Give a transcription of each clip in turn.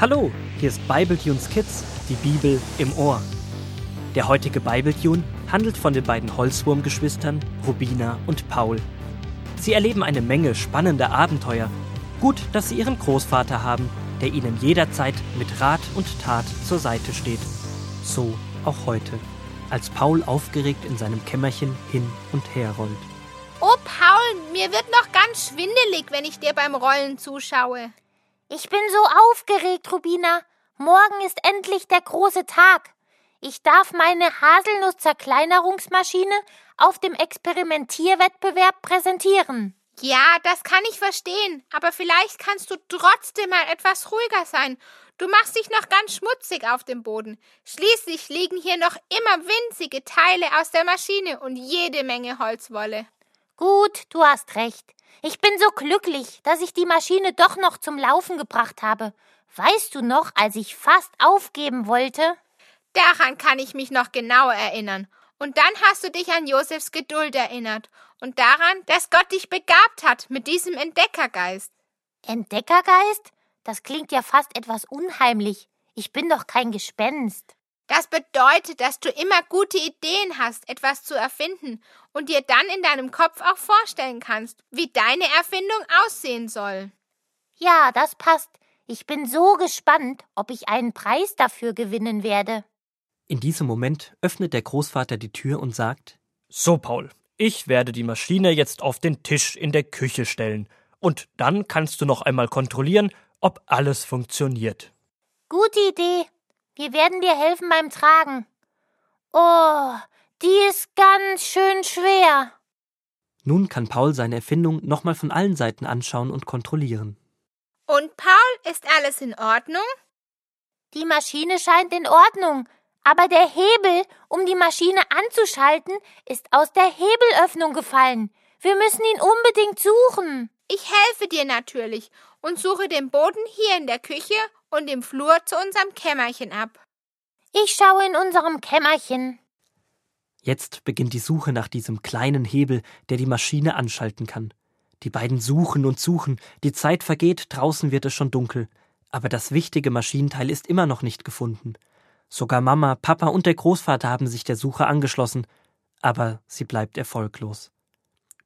Hallo, hier ist Bibletunes Kids, die Bibel im Ohr. Der heutige Bibletune handelt von den beiden Holzwurmgeschwistern Rubina und Paul. Sie erleben eine Menge spannender Abenteuer. Gut, dass sie ihren Großvater haben, der ihnen jederzeit mit Rat und Tat zur Seite steht. So auch heute, als Paul aufgeregt in seinem Kämmerchen hin und her rollt. Oh, Paul, mir wird noch ganz schwindelig, wenn ich dir beim Rollen zuschaue. Ich bin so aufgeregt, Rubina. Morgen ist endlich der große Tag. Ich darf meine Haselnuss-Zerkleinerungsmaschine auf dem Experimentierwettbewerb präsentieren. Ja, das kann ich verstehen, aber vielleicht kannst du trotzdem mal etwas ruhiger sein. Du machst dich noch ganz schmutzig auf dem Boden. Schließlich liegen hier noch immer winzige Teile aus der Maschine und jede Menge Holzwolle. Gut, du hast recht. Ich bin so glücklich, dass ich die Maschine doch noch zum Laufen gebracht habe. Weißt du noch, als ich fast aufgeben wollte? Daran kann ich mich noch genau erinnern. Und dann hast du dich an Josefs Geduld erinnert und daran, dass Gott dich begabt hat mit diesem Entdeckergeist. Entdeckergeist? Das klingt ja fast etwas unheimlich. Ich bin doch kein Gespenst. Das bedeutet, dass du immer gute Ideen hast, etwas zu erfinden und dir dann in deinem Kopf auch vorstellen kannst, wie deine Erfindung aussehen soll. Ja, das passt. Ich bin so gespannt, ob ich einen Preis dafür gewinnen werde. In diesem Moment öffnet der Großvater die Tür und sagt So, Paul, ich werde die Maschine jetzt auf den Tisch in der Küche stellen, und dann kannst du noch einmal kontrollieren, ob alles funktioniert. Gute Idee. Wir werden dir helfen beim Tragen. Oh, die ist ganz schön schwer. Nun kann Paul seine Erfindung nochmal von allen Seiten anschauen und kontrollieren. Und Paul, ist alles in Ordnung? Die Maschine scheint in Ordnung, aber der Hebel, um die Maschine anzuschalten, ist aus der Hebelöffnung gefallen. Wir müssen ihn unbedingt suchen. Ich helfe dir natürlich und suche den Boden hier in der Küche und im Flur zu unserem Kämmerchen ab. Ich schaue in unserem Kämmerchen. Jetzt beginnt die Suche nach diesem kleinen Hebel, der die Maschine anschalten kann. Die beiden suchen und suchen, die Zeit vergeht, draußen wird es schon dunkel, aber das wichtige Maschinenteil ist immer noch nicht gefunden. Sogar Mama, Papa und der Großvater haben sich der Suche angeschlossen, aber sie bleibt erfolglos.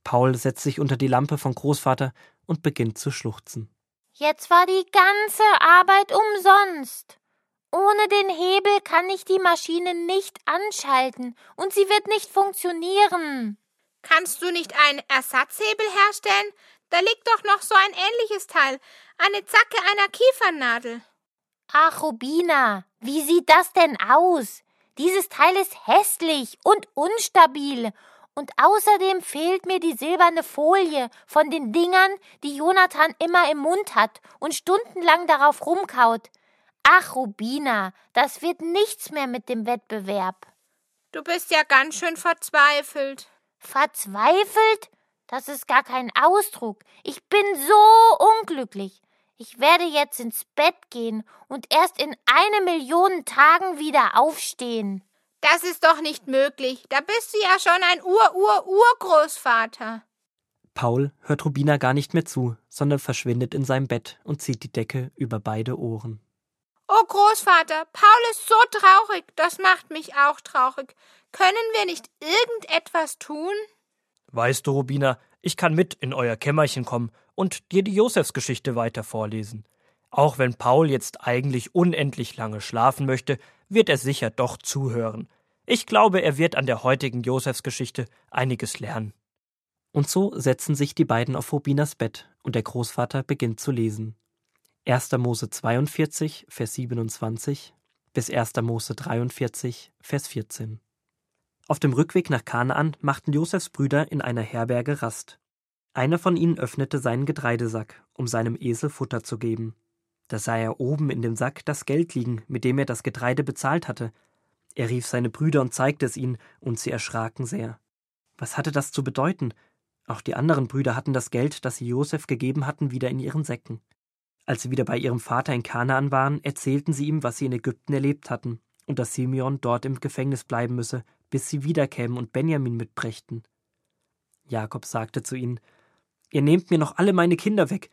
Paul setzt sich unter die Lampe von Großvater und beginnt zu schluchzen. Jetzt war die ganze Arbeit umsonst. Ohne den Hebel kann ich die Maschine nicht anschalten und sie wird nicht funktionieren. Kannst du nicht einen Ersatzhebel herstellen? Da liegt doch noch so ein ähnliches Teil, eine Zacke einer Kiefernadel. Ach, Rubina, wie sieht das denn aus? Dieses Teil ist hässlich und unstabil und außerdem fehlt mir die silberne Folie von den Dingern, die Jonathan immer im Mund hat und stundenlang darauf rumkaut. Ach, Rubina, das wird nichts mehr mit dem Wettbewerb. Du bist ja ganz schön verzweifelt. Verzweifelt? Das ist gar kein Ausdruck. Ich bin so unglücklich. Ich werde jetzt ins Bett gehen und erst in eine Million Tagen wieder aufstehen. Das ist doch nicht möglich. Da bist du ja schon ein Ur-Ur-Urgroßvater. Paul hört Rubina gar nicht mehr zu, sondern verschwindet in seinem Bett und zieht die Decke über beide Ohren. Oh Großvater, Paul ist so traurig, das macht mich auch traurig. Können wir nicht irgendetwas tun? Weißt du, Rubina, ich kann mit in euer Kämmerchen kommen und dir die Josefsgeschichte weiter vorlesen. Auch wenn Paul jetzt eigentlich unendlich lange schlafen möchte, wird er sicher doch zuhören. Ich glaube, er wird an der heutigen Josefsgeschichte einiges lernen. Und so setzen sich die beiden auf Rubinas Bett und der Großvater beginnt zu lesen. 1. Mose 42, Vers 27 bis 1. Mose 43, Vers 14. Auf dem Rückweg nach Kanaan machten Josefs Brüder in einer Herberge Rast. Einer von ihnen öffnete seinen Getreidesack, um seinem Esel Futter zu geben. Da sah er oben in dem Sack das Geld liegen, mit dem er das Getreide bezahlt hatte. Er rief seine Brüder und zeigte es ihnen, und sie erschraken sehr. Was hatte das zu bedeuten? Auch die anderen Brüder hatten das Geld, das sie Josef gegeben hatten, wieder in ihren Säcken. Als sie wieder bei ihrem Vater in Kanaan waren, erzählten sie ihm, was sie in Ägypten erlebt hatten, und dass Simeon dort im Gefängnis bleiben müsse, bis sie wiederkämen und Benjamin mitbrächten. Jakob sagte zu ihnen: Ihr nehmt mir noch alle meine Kinder weg.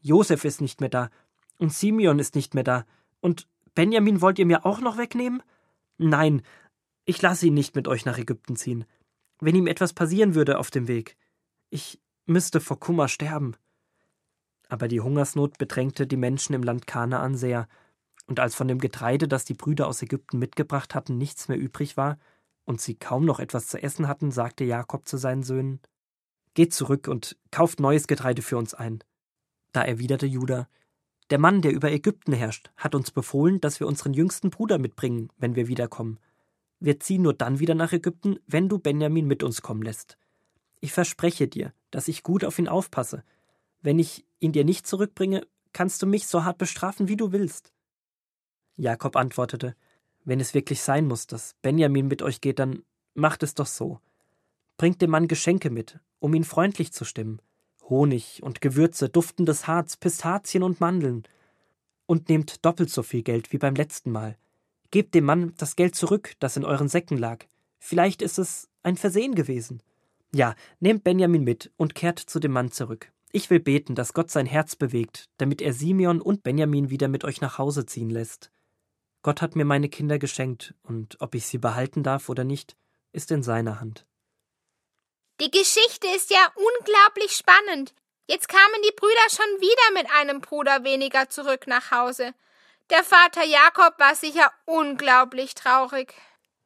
Josef ist nicht mehr da, und Simeon ist nicht mehr da, Und Benjamin wollt ihr mir auch noch wegnehmen? Nein, ich lasse ihn nicht mit euch nach Ägypten ziehen. Wenn ihm etwas passieren würde auf dem Weg. Ich müsste vor Kummer sterben. Aber die Hungersnot bedrängte die Menschen im Land Kanaan sehr, und als von dem Getreide, das die Brüder aus Ägypten mitgebracht hatten, nichts mehr übrig war, und sie kaum noch etwas zu essen hatten, sagte Jakob zu seinen Söhnen Geht zurück und kauft neues Getreide für uns ein. Da erwiderte Judah Der Mann, der über Ägypten herrscht, hat uns befohlen, dass wir unseren jüngsten Bruder mitbringen, wenn wir wiederkommen. Wir ziehen nur dann wieder nach Ägypten, wenn du Benjamin mit uns kommen lässt. Ich verspreche dir, dass ich gut auf ihn aufpasse. Wenn ich ihn dir nicht zurückbringe, kannst du mich so hart bestrafen, wie du willst. Jakob antwortete Wenn es wirklich sein muss, dass Benjamin mit euch geht, dann macht es doch so. Bringt dem Mann Geschenke mit, um ihn freundlich zu stimmen. Honig und Gewürze, duftendes Harz, Pistazien und Mandeln. Und nehmt doppelt so viel Geld wie beim letzten Mal. Gebt dem Mann das Geld zurück, das in euren Säcken lag. Vielleicht ist es ein Versehen gewesen. Ja, nehmt Benjamin mit und kehrt zu dem Mann zurück. Ich will beten, dass Gott sein Herz bewegt, damit er Simeon und Benjamin wieder mit euch nach Hause ziehen lässt. Gott hat mir meine Kinder geschenkt, und ob ich sie behalten darf oder nicht, ist in seiner Hand. Die Geschichte ist ja unglaublich spannend. Jetzt kamen die Brüder schon wieder mit einem Bruder weniger zurück nach Hause. Der Vater Jakob war sicher unglaublich traurig.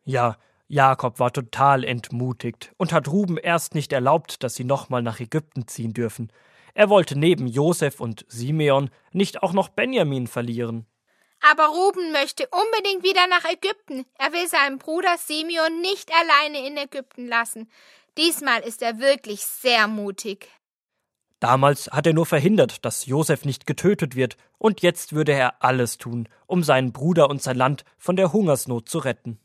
Ja, Jakob war total entmutigt und hat Ruben erst nicht erlaubt, dass sie nochmal nach Ägypten ziehen dürfen. Er wollte neben Josef und Simeon nicht auch noch Benjamin verlieren. Aber Ruben möchte unbedingt wieder nach Ägypten. Er will seinen Bruder Simeon nicht alleine in Ägypten lassen. Diesmal ist er wirklich sehr mutig. Damals hat er nur verhindert, dass Josef nicht getötet wird, und jetzt würde er alles tun, um seinen Bruder und sein Land von der Hungersnot zu retten.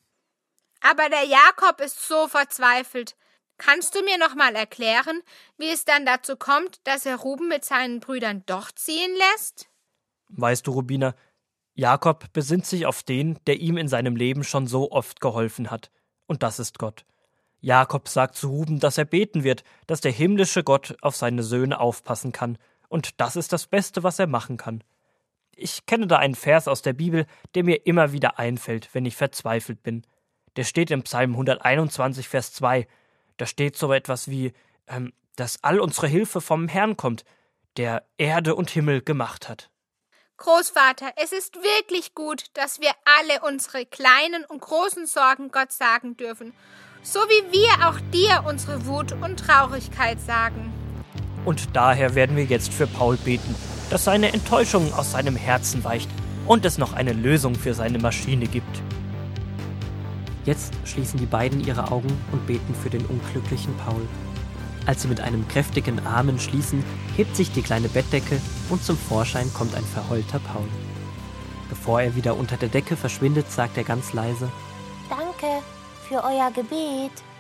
Aber der Jakob ist so verzweifelt. Kannst du mir noch mal erklären, wie es dann dazu kommt, dass er Ruben mit seinen Brüdern doch ziehen lässt? Weißt du, Rubina, Jakob besinnt sich auf den, der ihm in seinem Leben schon so oft geholfen hat, und das ist Gott. Jakob sagt zu Ruben, dass er beten wird, dass der himmlische Gott auf seine Söhne aufpassen kann, und das ist das Beste, was er machen kann. Ich kenne da einen Vers aus der Bibel, der mir immer wieder einfällt, wenn ich verzweifelt bin. Der steht im Psalm 121, Vers 2. Da steht so etwas wie, ähm, dass all unsere Hilfe vom Herrn kommt, der Erde und Himmel gemacht hat. Großvater, es ist wirklich gut, dass wir alle unsere kleinen und großen Sorgen Gott sagen dürfen so wie wir auch dir unsere Wut und Traurigkeit sagen. Und daher werden wir jetzt für Paul beten, dass seine Enttäuschung aus seinem Herzen weicht und es noch eine Lösung für seine Maschine gibt. Jetzt schließen die beiden ihre Augen und beten für den unglücklichen Paul. Als sie mit einem kräftigen Amen schließen, hebt sich die kleine Bettdecke und zum Vorschein kommt ein verheulter Paul. Bevor er wieder unter der Decke verschwindet, sagt er ganz leise: Danke, für euer Gebet.